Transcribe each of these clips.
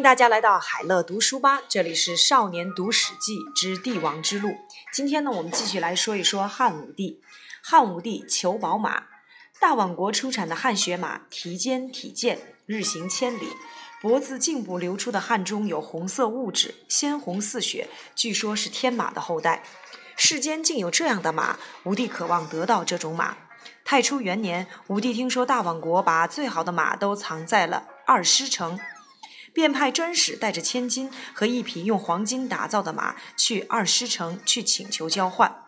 迎大家来到海乐读书吧，这里是少年读史记之帝王之路。今天呢，我们继续来说一说汉武帝。汉武帝求宝马，大宛国出产的汗血马，蹄坚体健，日行千里，脖子颈部流出的汗中有红色物质，鲜红似血，据说是天马的后代。世间竟有这样的马，武帝渴望得到这种马。太初元年，武帝听说大宛国把最好的马都藏在了二师城。便派专使带着千金和一匹用黄金打造的马去二师城去请求交换。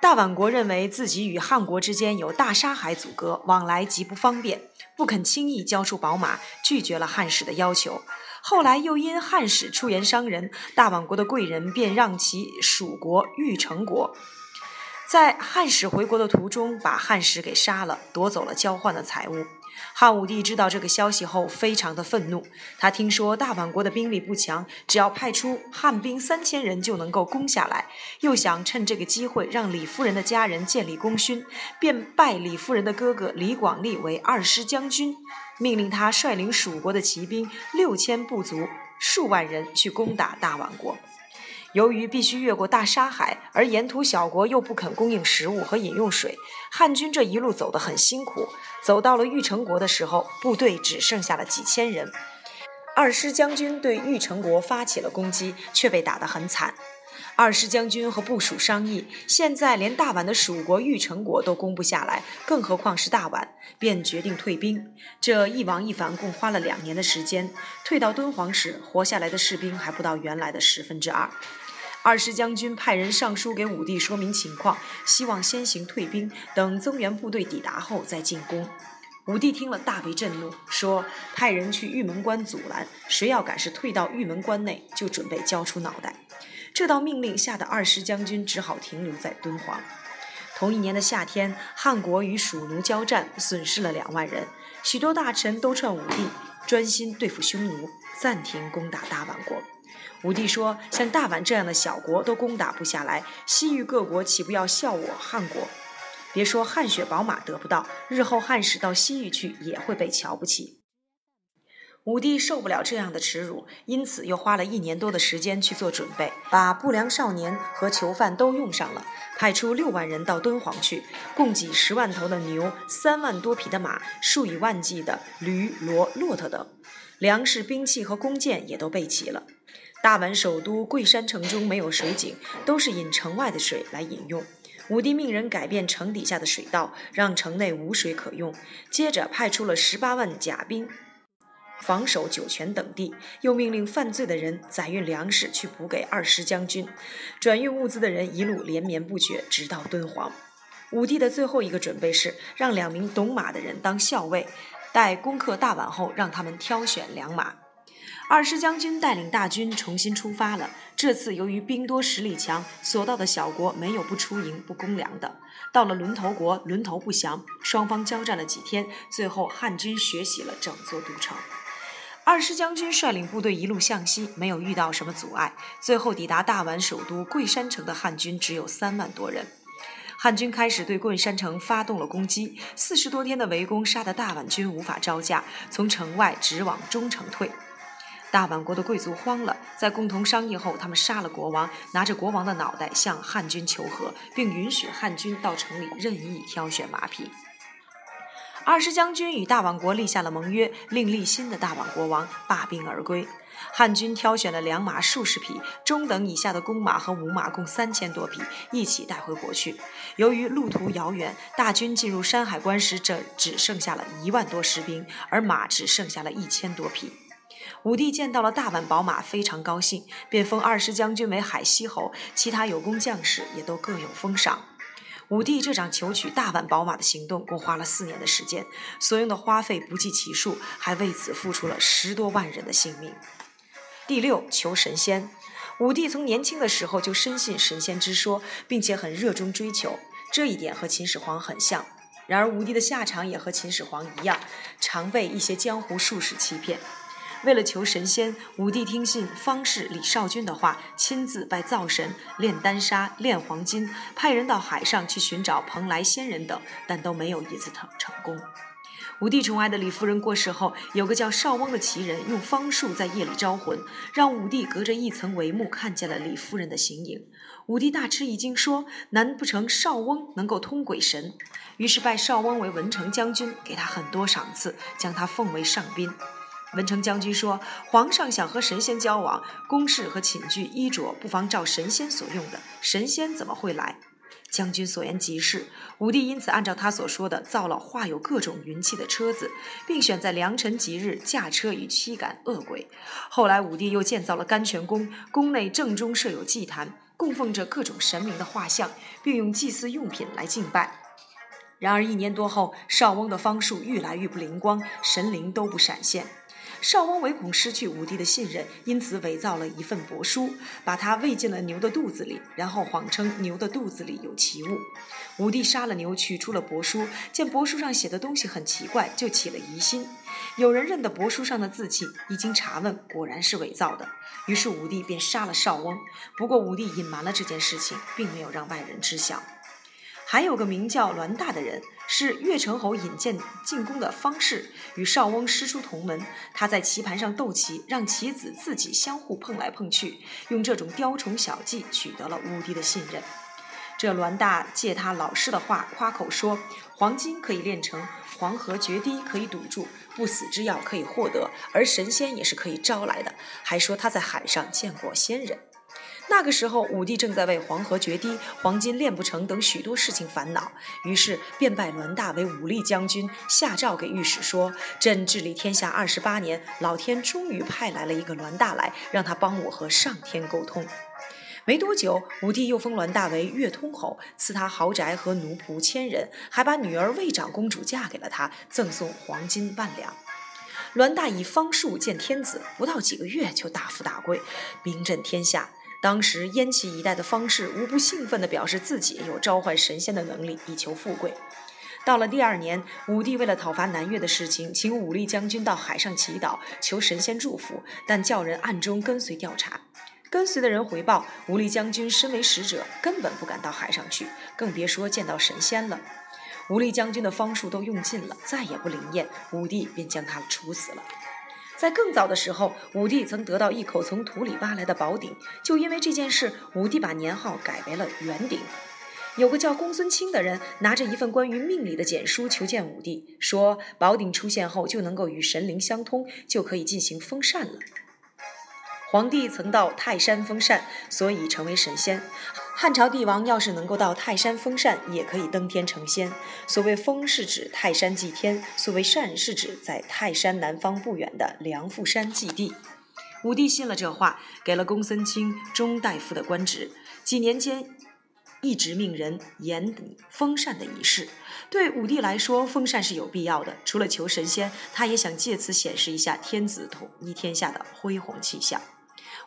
大宛国认为自己与汉国之间有大沙海阻隔，往来极不方便，不肯轻易交出宝马，拒绝了汉使的要求。后来又因汉使出言伤人，大宛国的贵人便让其属国玉成国。在汉使回国的途中，把汉使给杀了，夺走了交换的财物。汉武帝知道这个消息后，非常的愤怒。他听说大宛国的兵力不强，只要派出汉兵三千人就能够攻下来，又想趁这个机会让李夫人的家人建立功勋，便拜李夫人的哥哥李广利为二师将军，命令他率领蜀国的骑兵六千部族数万人去攻打大宛国。由于必须越过大沙海，而沿途小国又不肯供应食物和饮用水，汉军这一路走得很辛苦。走到了玉成国的时候，部队只剩下了几千人。二师将军对玉成国发起了攻击，却被打得很惨。二师将军和部属商议，现在连大宛的蜀国玉成国都攻不下来，更何况是大宛，便决定退兵。这一往一返共花了两年的时间，退到敦煌时，活下来的士兵还不到原来的十分之二。二师将军派人上书给武帝说明情况，希望先行退兵，等增援部队抵达后再进攻。武帝听了大为震怒，说派人去玉门关阻拦，谁要敢是退到玉门关内，就准备交出脑袋。这道命令吓得二师将军只好停留在敦煌。同一年的夏天，汉国与蜀奴交战，损失了两万人，许多大臣都劝武帝专心对付匈奴，暂停攻打大宛国。武帝说：“像大宛这样的小国都攻打不下来，西域各国岂不要笑我汉国？别说汗血宝马得不到，日后汉使到西域去也会被瞧不起。”武帝受不了这样的耻辱，因此又花了一年多的时间去做准备，把不良少年和囚犯都用上了，派出六万人到敦煌去，供给十万头的牛、三万多匹的马、数以万计的驴、骡、骆驼等，粮食、兵器和弓箭也都备齐了。大宛首都桂山城中没有水井，都是引城外的水来饮用。武帝命人改变城底下的水道，让城内无水可用。接着派出了十八万甲兵防守酒泉等地，又命令犯罪的人载运粮食去补给二师将军，转运物资的人一路连绵不绝，直到敦煌。武帝的最后一个准备是让两名懂马的人当校尉，待攻克大宛后，让他们挑选良马。二师将军带领大军重新出发了。这次由于兵多实力强，所到的小国没有不出营不攻粮的。到了轮头国，轮头不降，双方交战了几天，最后汉军血洗了整座都城。二师将军率领部队一路向西，没有遇到什么阻碍，最后抵达大宛首都贵山城的汉军只有三万多人。汉军开始对贵山城发动了攻击，四十多天的围攻，杀得大宛军无法招架，从城外直往中城退。大宛国的贵族慌了，在共同商议后，他们杀了国王，拿着国王的脑袋向汉军求和，并允许汉军到城里任意挑选马匹。二师将军与大宛国立下了盟约，另立新的大宛国王，罢兵而归。汉军挑选了良马数十匹，中等以下的公马和母马共三千多匹，一起带回国去。由于路途遥远，大军进入山海关时，这只剩下了一万多士兵，而马只剩下了一千多匹。武帝见到了大宛宝马，非常高兴，便封二师将军为海西侯，其他有功将士也都各有封赏。武帝这场求取大宛宝马的行动，共花了四年的时间，所用的花费不计其数，还为此付出了十多万人的性命。第六，求神仙。武帝从年轻的时候就深信神仙之说，并且很热衷追求，这一点和秦始皇很像。然而，武帝的下场也和秦始皇一样，常被一些江湖术士欺骗。为了求神仙，武帝听信方士李少君的话，亲自拜灶神、炼丹砂、炼黄金，派人到海上去寻找蓬莱仙人等，但都没有一次成成功。武帝宠爱的李夫人过世后，有个叫邵翁的奇人用方术在夜里招魂，让武帝隔着一层帷幕看见了李夫人的形影。武帝大吃一惊，说：“难不成邵翁能够通鬼神？”于是拜邵翁为文成将军，给他很多赏赐，将他奉为上宾。文成将军说：“皇上想和神仙交往，宫室和寝具衣着不妨照神仙所用的，神仙怎么会来？”将军所言极是，武帝因此按照他所说的造了画有各种云气的车子，并选在良辰吉日驾车以驱赶恶鬼。后来武帝又建造了甘泉宫，宫内正中设有祭坛，供奉着各种神明的画像，并用祭祀用品来敬拜。然而一年多后，少翁的方术愈来愈不灵光，神灵都不闪现。邵翁唯恐失去武帝的信任，因此伪造了一份帛书，把它喂进了牛的肚子里，然后谎称牛的肚子里有奇物。武帝杀了牛，取出了帛书，见帛书上写的东西很奇怪，就起了疑心。有人认得帛书上的字迹，一经查问，果然是伪造的。于是武帝便杀了邵翁。不过武帝隐瞒了这件事情，并没有让外人知晓。还有个名叫栾大的人，是越城侯引荐进宫的方士，与邵翁师出同门。他在棋盘上斗棋，让棋子自己相互碰来碰去，用这种雕虫小技取得了武帝的信任。这栾大借他老师的话夸口说：黄金可以炼成，黄河决堤可以堵住，不死之药可以获得，而神仙也是可以招来的。还说他在海上见过仙人。那个时候，武帝正在为黄河决堤、黄金炼不成等许多事情烦恼，于是便拜栾大为武力将军，下诏给御史说：“朕治理天下二十八年，老天终于派来了一个栾大来，让他帮我和上天沟通。”没多久，武帝又封栾大为越通侯，赐他豪宅和奴仆千人，还把女儿魏长公主嫁给了他，赠送黄金万两。栾大以方术见天子，不到几个月就大富大贵，名震天下。当时燕齐一带的方士无不兴奋地表示自己有召唤神仙的能力，以求富贵。到了第二年，武帝为了讨伐南越的事情，请武力将军到海上祈祷，求神仙祝福，但叫人暗中跟随调查。跟随的人回报，武力将军身为使者，根本不敢到海上去，更别说见到神仙了。武力将军的方术都用尽了，再也不灵验，武帝便将他处死了。在更早的时候，武帝曾得到一口从土里挖来的宝鼎，就因为这件事，武帝把年号改为了元鼎。有个叫公孙卿的人，拿着一份关于命理的简书求见武帝，说宝鼎出现后就能够与神灵相通，就可以进行封禅了。皇帝曾到泰山封禅，所以成为神仙。汉朝帝王要是能够到泰山封禅，也可以登天成仙。所谓封是指泰山祭天，所谓禅是指在泰山南方不远的梁父山祭地。武帝信了这话，给了公孙卿中大夫的官职。几年间，一直命人严封禅的仪式。对武帝来说，封禅是有必要的。除了求神仙，他也想借此显示一下天子统一天下的恢宏气象。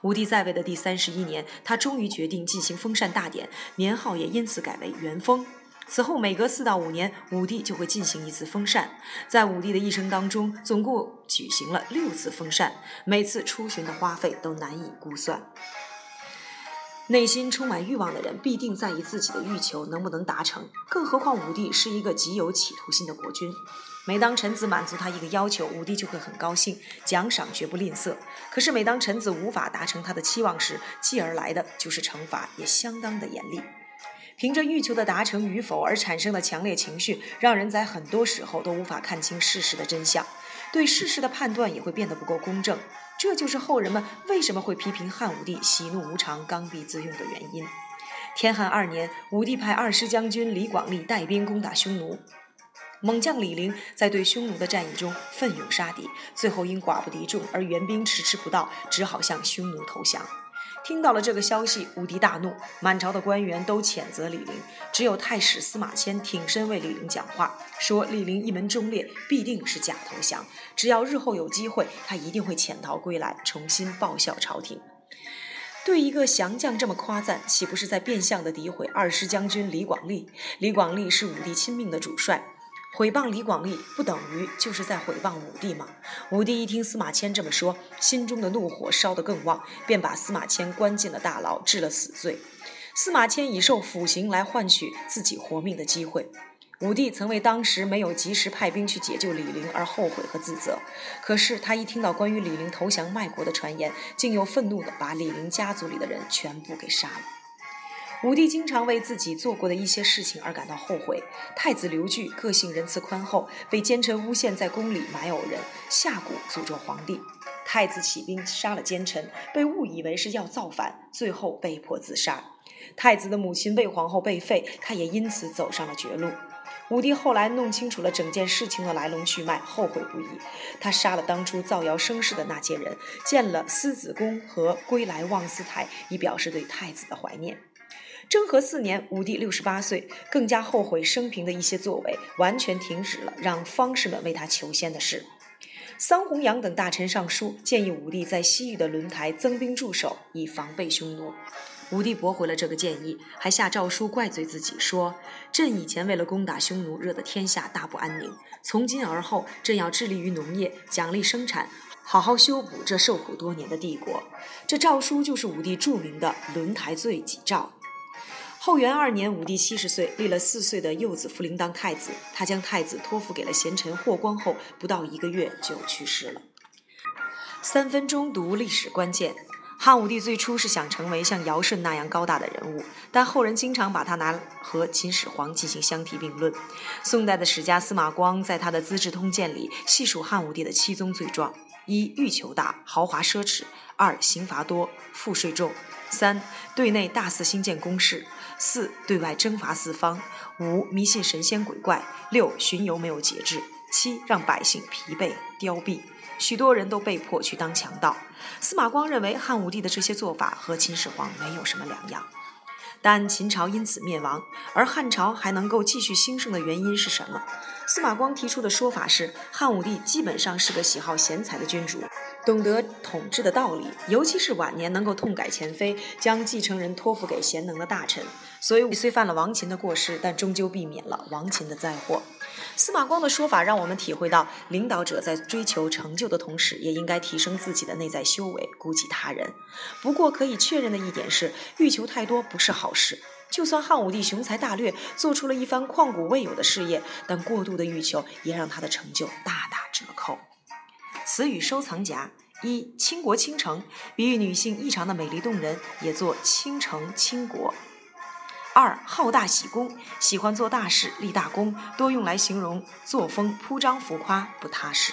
武帝在位的第三十一年，他终于决定进行封禅大典，年号也因此改为元封。此后每隔四到五年，武帝就会进行一次封禅。在武帝的一生当中，总共举行了六次封禅，每次出巡的花费都难以估算。内心充满欲望的人，必定在意自己的欲求能不能达成。更何况武帝是一个极有企图心的国君。每当臣子满足他一个要求，武帝就会很高兴，奖赏绝不吝啬。可是每当臣子无法达成他的期望时，继而来的就是惩罚，也相当的严厉。凭着欲求的达成与否而产生的强烈情绪，让人在很多时候都无法看清事实的真相，对事实的判断也会变得不够公正。这就是后人们为什么会批评汉武帝喜怒无常、刚愎自用的原因。天汉二年，武帝派二师将军李广利带兵攻打匈奴。猛将李陵在对匈奴的战役中奋勇杀敌，最后因寡不敌众而援兵迟迟不到，只好向匈奴投降。听到了这个消息，武帝大怒，满朝的官员都谴责李陵，只有太史司马迁挺身为李陵讲话，说李陵一门忠烈，必定是假投降，只要日后有机会，他一定会潜逃归来，重新报效朝廷。对一个降将这么夸赞，岂不是在变相的诋毁二师将军李广利？李广利是武帝亲命的主帅。毁谤李广利，不等于就是在毁谤武帝吗？武帝一听司马迁这么说，心中的怒火烧得更旺，便把司马迁关进了大牢，治了死罪。司马迁以受腐刑来换取自己活命的机会。武帝曾为当时没有及时派兵去解救李陵而后悔和自责，可是他一听到关于李陵投降卖国的传言，竟又愤怒地把李陵家族里的人全部给杀了。武帝经常为自己做过的一些事情而感到后悔。太子刘据个性仁慈宽厚，被奸臣诬陷在宫里埋偶人，下蛊诅咒皇帝。太子起兵杀了奸臣，被误以为是要造反，最后被迫自杀。太子的母亲魏皇后被废，他也因此走上了绝路。武帝后来弄清楚了整件事情的来龙去脉，后悔不已。他杀了当初造谣生事的那些人，建了思子宫和归来望思台，以表示对太子的怀念。征和四年，武帝六十八岁，更加后悔生平的一些作为，完全停止了让方士们为他求仙的事。桑弘羊等大臣上书，建议武帝在西域的轮台增兵驻守，以防备匈奴。武帝驳回了这个建议，还下诏书怪罪自己，说：“朕以前为了攻打匈奴，惹得天下大不安宁。从今而后，朕要致力于农业，奖励生产，好好修补这受苦多年的帝国。”这诏书就是武帝著名的《轮台罪己诏》。后元二年，武帝七十岁，立了四岁的幼子苻陵当太子。他将太子托付给了贤臣霍光后，不到一个月就去世了。三分钟读历史关键。汉武帝最初是想成为像尧舜那样高大的人物，但后人经常把他拿和秦始皇进行相提并论。宋代的史家司马光在他的《资治通鉴》里细数汉武帝的七宗罪状：一、欲求大，豪华奢侈；二、刑罚多，赋税重；三、对内大肆兴建宫室；四、对外征伐四方；五、迷信神仙鬼怪；六、巡游没有节制；七、让百姓疲惫凋敝。许多人都被迫去当强盗。司马光认为汉武帝的这些做法和秦始皇没有什么两样，但秦朝因此灭亡，而汉朝还能够继续兴盛的原因是什么？司马光提出的说法是，汉武帝基本上是个喜好贤才的君主，懂得统治的道理，尤其是晚年能够痛改前非，将继承人托付给贤能的大臣。所以虽犯了王秦的过失，但终究避免了王秦的灾祸。司马光的说法让我们体会到，领导者在追求成就的同时，也应该提升自己的内在修为，顾及他人。不过可以确认的一点是，欲求太多不是好事。就算汉武帝雄才大略，做出了一番旷古未有的事业，但过度的欲求也让他的成就大打折扣。词语收藏夹：一、倾国倾城，比喻女性异常的美丽动人，也作倾城倾国。二好大喜功，喜欢做大事、立大功，多用来形容作风铺张浮夸、不踏实。